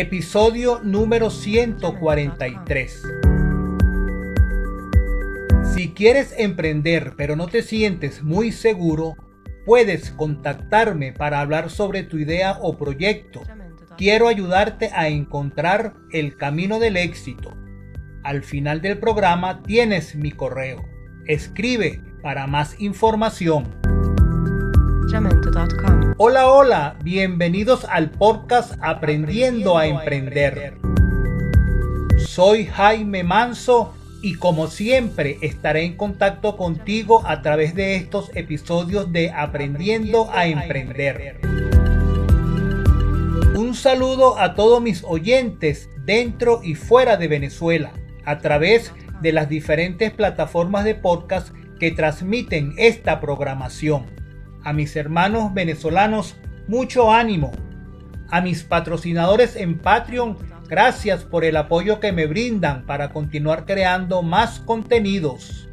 Episodio número 143. Si quieres emprender pero no te sientes muy seguro, puedes contactarme para hablar sobre tu idea o proyecto. Quiero ayudarte a encontrar el camino del éxito. Al final del programa tienes mi correo. Escribe para más información. Hola, hola, bienvenidos al podcast Aprendiendo a Emprender. Soy Jaime Manso y como siempre estaré en contacto contigo a través de estos episodios de Aprendiendo a Emprender. Un saludo a todos mis oyentes dentro y fuera de Venezuela a través de las diferentes plataformas de podcast que transmiten esta programación. A mis hermanos venezolanos, mucho ánimo. A mis patrocinadores en Patreon, gracias por el apoyo que me brindan para continuar creando más contenidos.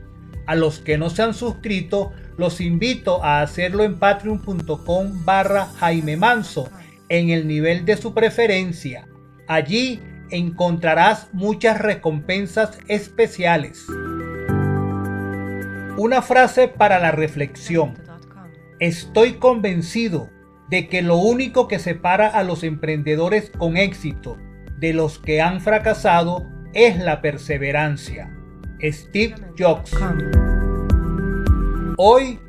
A los que no se han suscrito, los invito a hacerlo en patreon.com barra Jaime Manso en el nivel de su preferencia. Allí encontrarás muchas recompensas especiales. Una frase para la reflexión. Estoy convencido de que lo único que separa a los emprendedores con éxito de los que han fracasado es la perseverancia. Steve Jobs. Hoy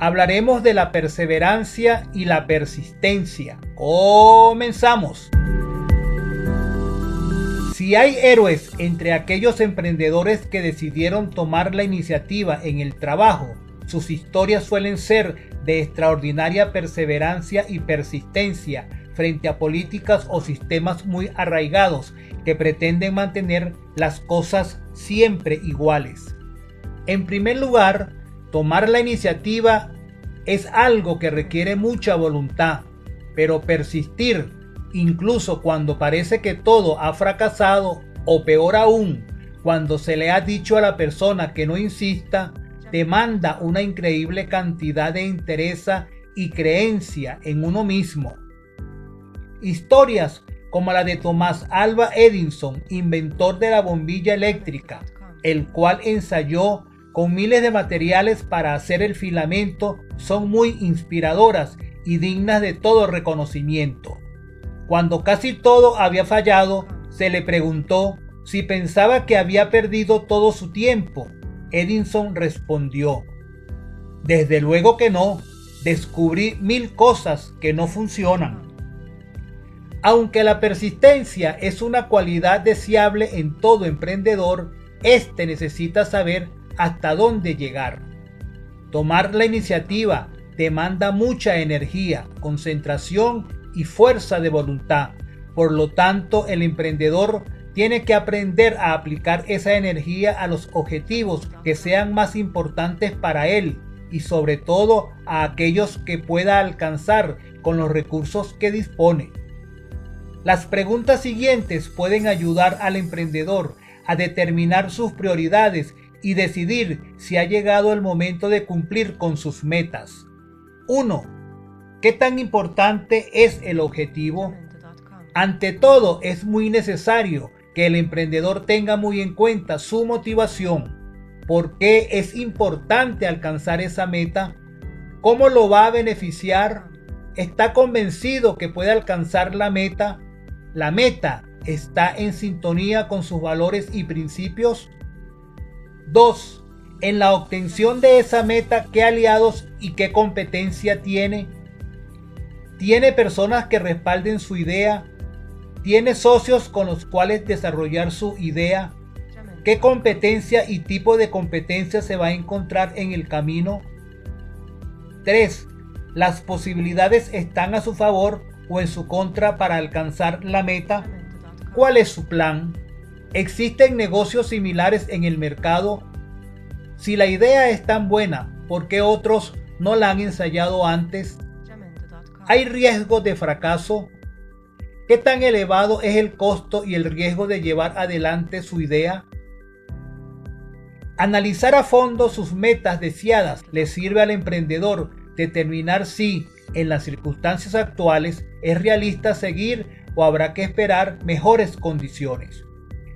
hablaremos de la perseverancia y la persistencia. Comenzamos. Si hay héroes entre aquellos emprendedores que decidieron tomar la iniciativa en el trabajo, sus historias suelen ser de extraordinaria perseverancia y persistencia frente a políticas o sistemas muy arraigados que pretenden mantener las cosas siempre iguales. En primer lugar, tomar la iniciativa es algo que requiere mucha voluntad, pero persistir, incluso cuando parece que todo ha fracasado, o peor aún, cuando se le ha dicho a la persona que no insista, demanda una increíble cantidad de interés y creencia en uno mismo. Historias como la de Thomas Alva Edison, inventor de la bombilla eléctrica, el cual ensayó con miles de materiales para hacer el filamento, son muy inspiradoras y dignas de todo reconocimiento. Cuando casi todo había fallado, se le preguntó si pensaba que había perdido todo su tiempo Edison respondió, desde luego que no, descubrí mil cosas que no funcionan. Aunque la persistencia es una cualidad deseable en todo emprendedor, éste necesita saber hasta dónde llegar. Tomar la iniciativa demanda mucha energía, concentración y fuerza de voluntad. Por lo tanto, el emprendedor tiene que aprender a aplicar esa energía a los objetivos que sean más importantes para él y sobre todo a aquellos que pueda alcanzar con los recursos que dispone. Las preguntas siguientes pueden ayudar al emprendedor a determinar sus prioridades y decidir si ha llegado el momento de cumplir con sus metas. 1. ¿Qué tan importante es el objetivo? Ante todo, es muy necesario que el emprendedor tenga muy en cuenta su motivación, por qué es importante alcanzar esa meta, cómo lo va a beneficiar, está convencido que puede alcanzar la meta, la meta está en sintonía con sus valores y principios. 2. En la obtención de esa meta, ¿qué aliados y qué competencia tiene? ¿Tiene personas que respalden su idea? ¿Tiene socios con los cuales desarrollar su idea? ¿Qué competencia y tipo de competencia se va a encontrar en el camino? 3. ¿Las posibilidades están a su favor o en su contra para alcanzar la meta? ¿Cuál es su plan? ¿Existen negocios similares en el mercado? Si la idea es tan buena, ¿por qué otros no la han ensayado antes? ¿Hay riesgo de fracaso? ¿Qué tan elevado es el costo y el riesgo de llevar adelante su idea? Analizar a fondo sus metas deseadas le sirve al emprendedor determinar si, en las circunstancias actuales, es realista seguir o habrá que esperar mejores condiciones.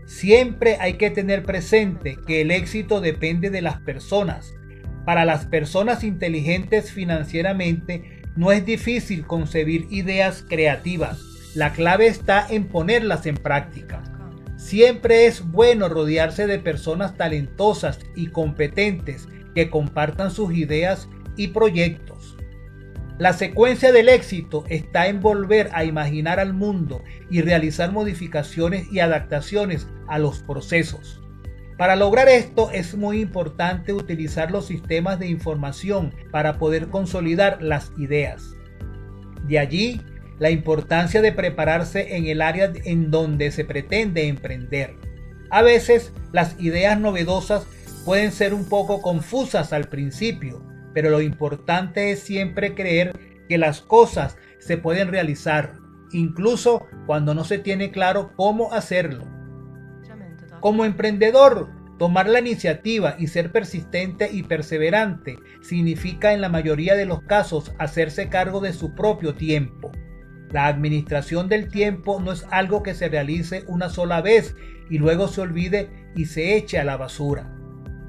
Siempre hay que tener presente que el éxito depende de las personas. Para las personas inteligentes financieramente no es difícil concebir ideas creativas. La clave está en ponerlas en práctica. Siempre es bueno rodearse de personas talentosas y competentes que compartan sus ideas y proyectos. La secuencia del éxito está en volver a imaginar al mundo y realizar modificaciones y adaptaciones a los procesos. Para lograr esto es muy importante utilizar los sistemas de información para poder consolidar las ideas. De allí la importancia de prepararse en el área en donde se pretende emprender. A veces las ideas novedosas pueden ser un poco confusas al principio, pero lo importante es siempre creer que las cosas se pueden realizar, incluso cuando no se tiene claro cómo hacerlo. Como emprendedor, tomar la iniciativa y ser persistente y perseverante significa en la mayoría de los casos hacerse cargo de su propio tiempo. La administración del tiempo no es algo que se realice una sola vez y luego se olvide y se eche a la basura.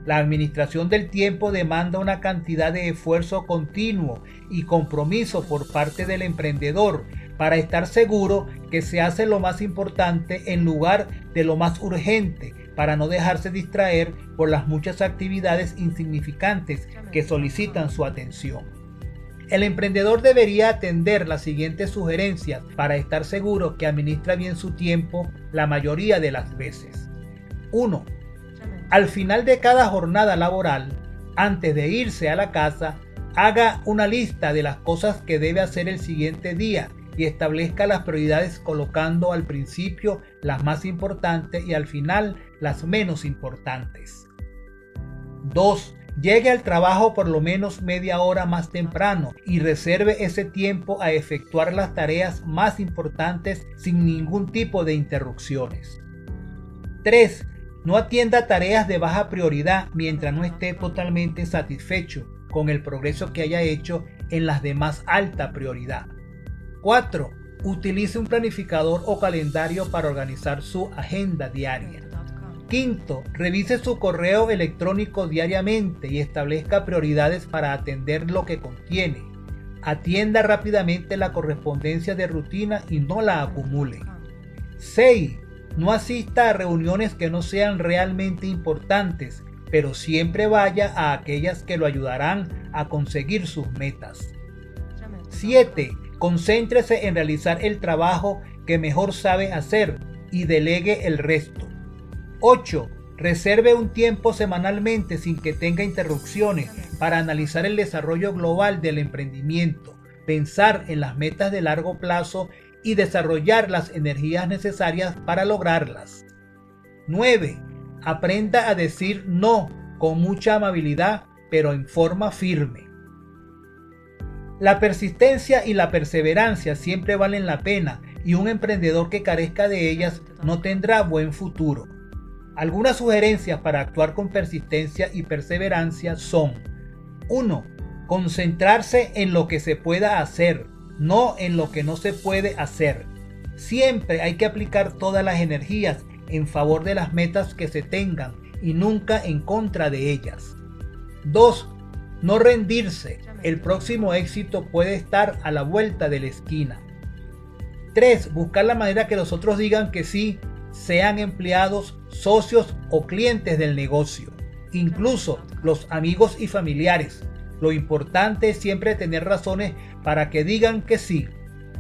La administración del tiempo demanda una cantidad de esfuerzo continuo y compromiso por parte del emprendedor para estar seguro que se hace lo más importante en lugar de lo más urgente, para no dejarse distraer por las muchas actividades insignificantes que solicitan su atención. El emprendedor debería atender las siguientes sugerencias para estar seguro que administra bien su tiempo la mayoría de las veces. 1 al final de cada jornada laboral, antes de irse a la casa, haga una lista de las cosas que debe hacer el siguiente día y establezca las prioridades colocando al principio las más importantes y al final las menos importantes. 2. Llegue al trabajo por lo menos media hora más temprano y reserve ese tiempo a efectuar las tareas más importantes sin ningún tipo de interrupciones. 3. No atienda tareas de baja prioridad mientras no esté totalmente satisfecho con el progreso que haya hecho en las de más alta prioridad. 4. Utilice un planificador o calendario para organizar su agenda diaria. Quinto, revise su correo electrónico diariamente y establezca prioridades para atender lo que contiene. Atienda rápidamente la correspondencia de rutina y no la acumule. 6. No asista a reuniones que no sean realmente importantes, pero siempre vaya a aquellas que lo ayudarán a conseguir sus metas. 7. Concéntrese en realizar el trabajo que mejor sabe hacer y delegue el resto. 8. Reserve un tiempo semanalmente sin que tenga interrupciones para analizar el desarrollo global del emprendimiento, pensar en las metas de largo plazo y desarrollar las energías necesarias para lograrlas. 9. Aprenda a decir no con mucha amabilidad, pero en forma firme. La persistencia y la perseverancia siempre valen la pena y un emprendedor que carezca de ellas no tendrá buen futuro. Algunas sugerencias para actuar con persistencia y perseverancia son 1. Concentrarse en lo que se pueda hacer, no en lo que no se puede hacer. Siempre hay que aplicar todas las energías en favor de las metas que se tengan y nunca en contra de ellas. 2. No rendirse. El próximo éxito puede estar a la vuelta de la esquina. 3. Buscar la manera que los otros digan que sí, sean empleados, socios o clientes del negocio. Incluso los amigos y familiares. Lo importante es siempre tener razones para que digan que sí.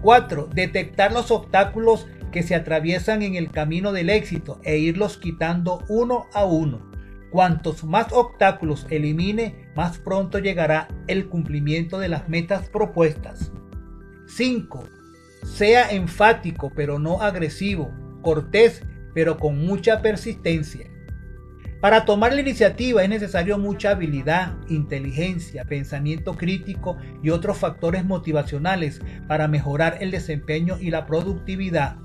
4. Detectar los obstáculos que se atraviesan en el camino del éxito e irlos quitando uno a uno. Cuantos más obstáculos elimine, más pronto llegará el cumplimiento de las metas propuestas. 5. Sea enfático pero no agresivo, cortés pero con mucha persistencia. Para tomar la iniciativa es necesario mucha habilidad, inteligencia, pensamiento crítico y otros factores motivacionales para mejorar el desempeño y la productividad.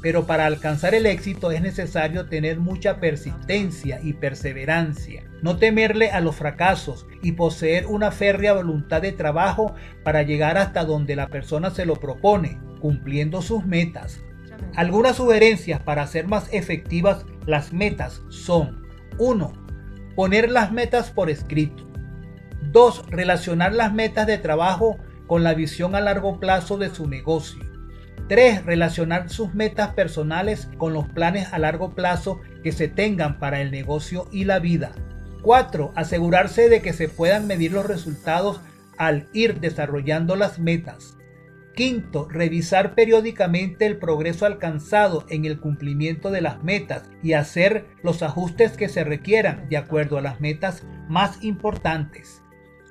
Pero para alcanzar el éxito es necesario tener mucha persistencia y perseverancia, no temerle a los fracasos y poseer una férrea voluntad de trabajo para llegar hasta donde la persona se lo propone, cumpliendo sus metas. Algunas sugerencias para hacer más efectivas las metas son 1. Poner las metas por escrito. 2. Relacionar las metas de trabajo con la visión a largo plazo de su negocio. 3. Relacionar sus metas personales con los planes a largo plazo que se tengan para el negocio y la vida. 4. Asegurarse de que se puedan medir los resultados al ir desarrollando las metas. Quinto, revisar periódicamente el progreso alcanzado en el cumplimiento de las metas y hacer los ajustes que se requieran de acuerdo a las metas más importantes.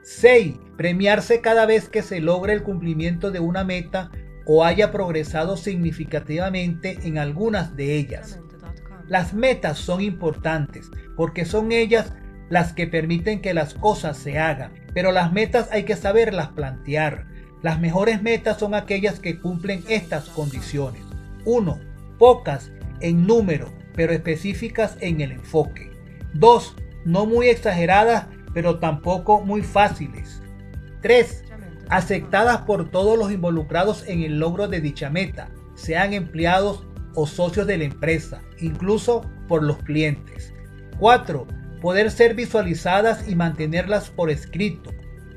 6. Premiarse cada vez que se logre el cumplimiento de una meta o haya progresado significativamente en algunas de ellas. Las metas son importantes porque son ellas las que permiten que las cosas se hagan, pero las metas hay que saberlas plantear. Las mejores metas son aquellas que cumplen estas condiciones. 1. Pocas en número, pero específicas en el enfoque. 2. No muy exageradas, pero tampoco muy fáciles. 3. Aceptadas por todos los involucrados en el logro de dicha meta, sean empleados o socios de la empresa, incluso por los clientes. 4 poder ser visualizadas y mantenerlas por escrito.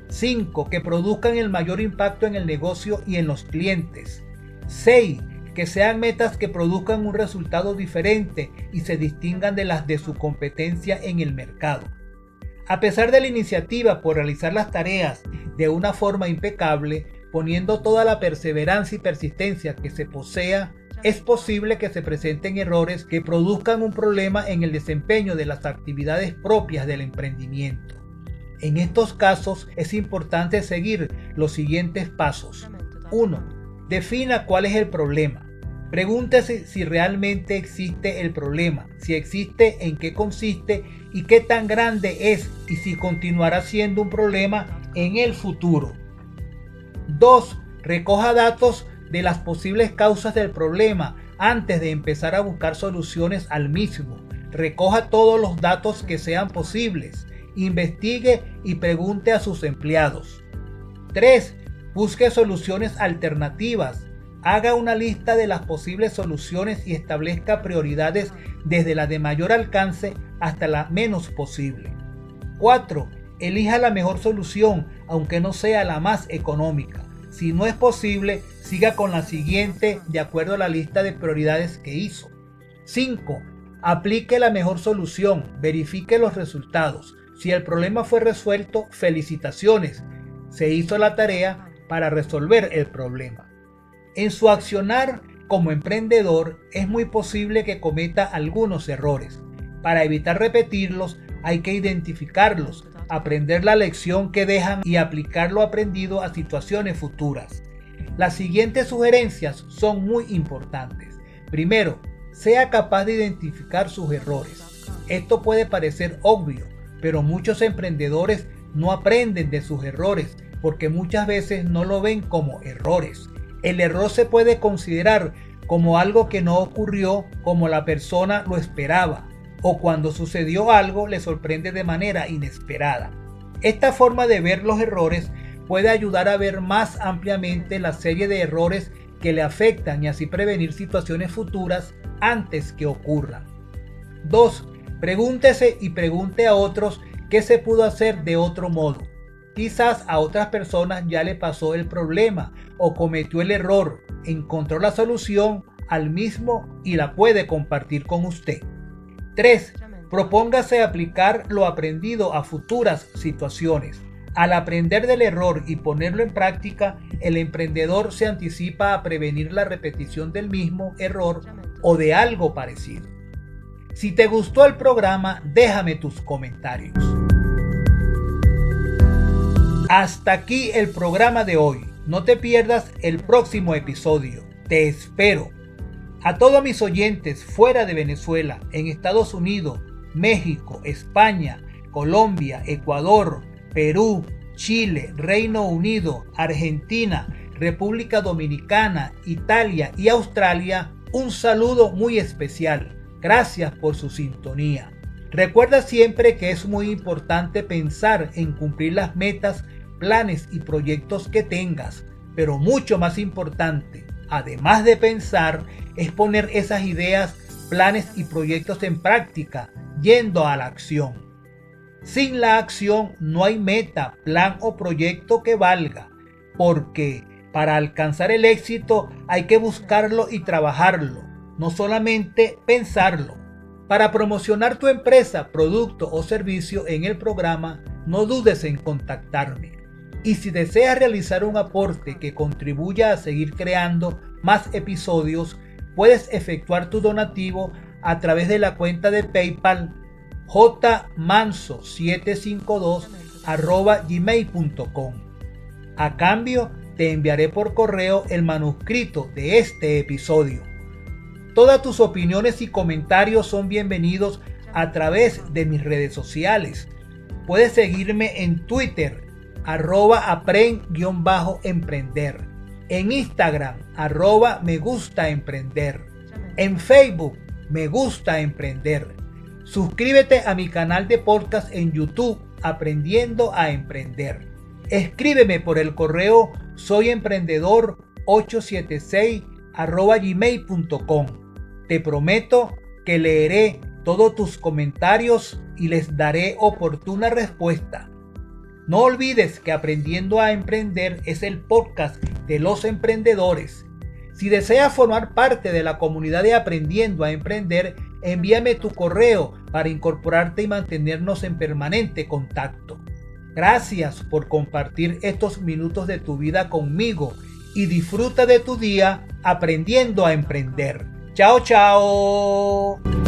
5. Que produzcan el mayor impacto en el negocio y en los clientes. 6. Que sean metas que produzcan un resultado diferente y se distingan de las de su competencia en el mercado. A pesar de la iniciativa por realizar las tareas de una forma impecable, poniendo toda la perseverancia y persistencia que se posea, es posible que se presenten errores que produzcan un problema en el desempeño de las actividades propias del emprendimiento. En estos casos es importante seguir los siguientes pasos. 1. Defina cuál es el problema. Pregúntese si realmente existe el problema, si existe, en qué consiste y qué tan grande es y si continuará siendo un problema en el futuro. 2. Recoja datos de las posibles causas del problema antes de empezar a buscar soluciones al mismo. Recoja todos los datos que sean posibles. Investigue y pregunte a sus empleados. 3. Busque soluciones alternativas. Haga una lista de las posibles soluciones y establezca prioridades desde la de mayor alcance hasta la menos posible. 4. Elija la mejor solución, aunque no sea la más económica. Si no es posible, siga con la siguiente de acuerdo a la lista de prioridades que hizo. 5. Aplique la mejor solución, verifique los resultados. Si el problema fue resuelto, felicitaciones. Se hizo la tarea para resolver el problema. En su accionar como emprendedor es muy posible que cometa algunos errores. Para evitar repetirlos hay que identificarlos, aprender la lección que dejan y aplicar lo aprendido a situaciones futuras. Las siguientes sugerencias son muy importantes. Primero, sea capaz de identificar sus errores. Esto puede parecer obvio, pero muchos emprendedores no aprenden de sus errores porque muchas veces no lo ven como errores. El error se puede considerar como algo que no ocurrió como la persona lo esperaba o cuando sucedió algo le sorprende de manera inesperada. Esta forma de ver los errores puede ayudar a ver más ampliamente la serie de errores que le afectan y así prevenir situaciones futuras antes que ocurran. 2. Pregúntese y pregunte a otros qué se pudo hacer de otro modo. Quizás a otras personas ya le pasó el problema o cometió el error, encontró la solución al mismo y la puede compartir con usted. 3. Propóngase aplicar lo aprendido a futuras situaciones. Al aprender del error y ponerlo en práctica, el emprendedor se anticipa a prevenir la repetición del mismo error o de algo parecido. Si te gustó el programa, déjame tus comentarios. Hasta aquí el programa de hoy. No te pierdas el próximo episodio. Te espero. A todos mis oyentes fuera de Venezuela, en Estados Unidos, México, España, Colombia, Ecuador, Perú, Chile, Reino Unido, Argentina, República Dominicana, Italia y Australia, un saludo muy especial. Gracias por su sintonía. Recuerda siempre que es muy importante pensar en cumplir las metas, planes y proyectos que tengas, pero mucho más importante, además de pensar, es poner esas ideas, planes y proyectos en práctica, yendo a la acción. Sin la acción no hay meta, plan o proyecto que valga, porque para alcanzar el éxito hay que buscarlo y trabajarlo, no solamente pensarlo. Para promocionar tu empresa, producto o servicio en el programa, no dudes en contactarme. Y si deseas realizar un aporte que contribuya a seguir creando más episodios, puedes efectuar tu donativo a través de la cuenta de PayPal jmanso752 gmail.com. A cambio, te enviaré por correo el manuscrito de este episodio. Todas tus opiniones y comentarios son bienvenidos a través de mis redes sociales. Puedes seguirme en Twitter, arroba aprend-emprender. En Instagram, arroba me gusta emprender. En Facebook, me gusta emprender. Suscríbete a mi canal de podcast en YouTube, Aprendiendo a Emprender. Escríbeme por el correo soyemprendedor876 gmail.com te prometo que leeré todos tus comentarios y les daré oportuna respuesta. No olvides que Aprendiendo a Emprender es el podcast de los emprendedores. Si deseas formar parte de la comunidad de Aprendiendo a Emprender, envíame tu correo para incorporarte y mantenernos en permanente contacto. Gracias por compartir estos minutos de tu vida conmigo y disfruta de tu día aprendiendo a emprender. Chao, chao.